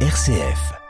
RCF.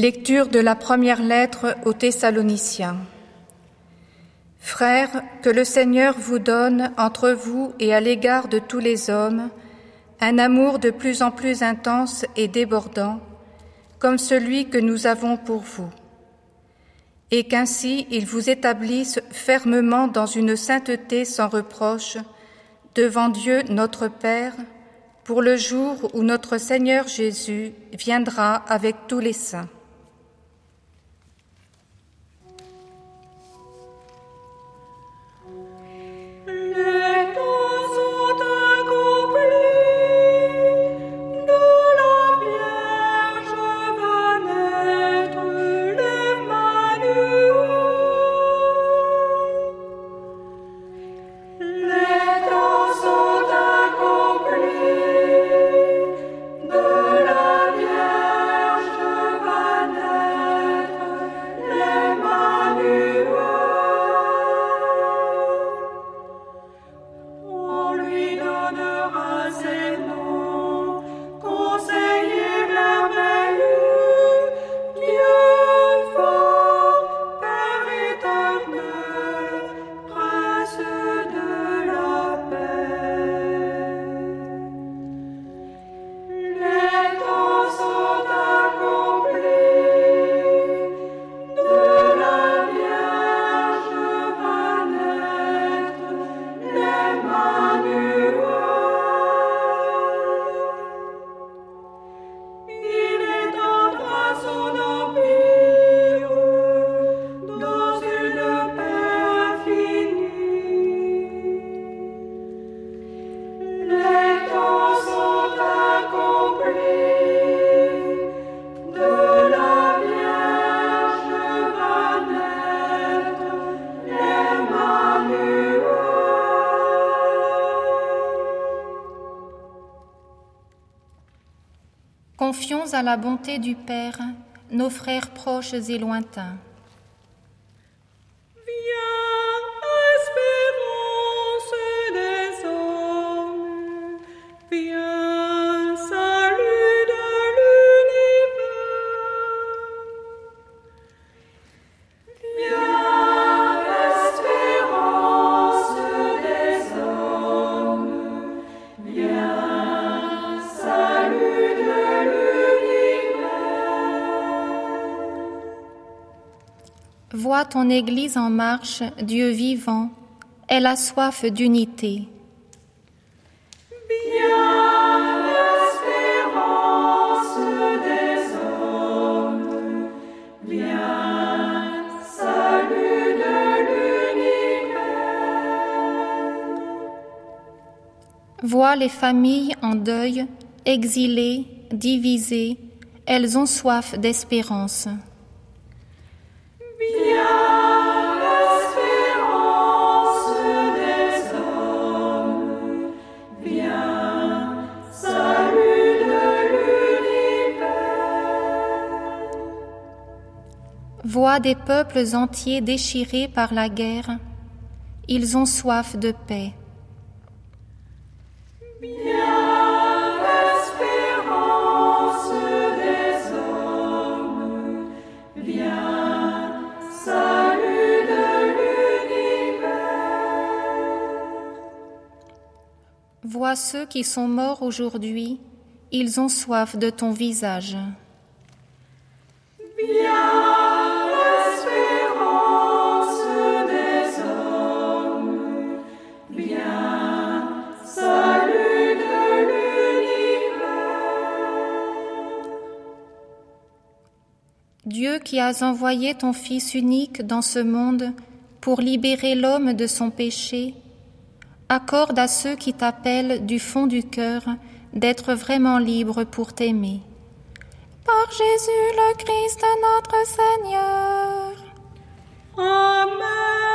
Lecture de la première lettre aux Thessaloniciens. Frères, que le Seigneur vous donne entre vous et à l'égard de tous les hommes un amour de plus en plus intense et débordant, comme celui que nous avons pour vous, et qu'ainsi il vous établisse fermement dans une sainteté sans reproche devant Dieu notre Père, pour le jour où notre Seigneur Jésus viendra avec tous les saints. Confions à la bonté du Père nos frères proches et lointains. Ton Église en marche, Dieu vivant, elle a soif d'unité. Vois les familles en deuil, exilées, divisées, elles ont soif d'espérance. Des peuples entiers déchirés par la guerre, ils ont soif de paix. Vois ceux qui sont morts aujourd'hui, ils ont soif de ton visage. Qui as envoyé ton Fils unique dans ce monde pour libérer l'homme de son péché, accorde à ceux qui t'appellent du fond du cœur d'être vraiment libres pour t'aimer. Par Jésus le Christ notre Seigneur. Amen.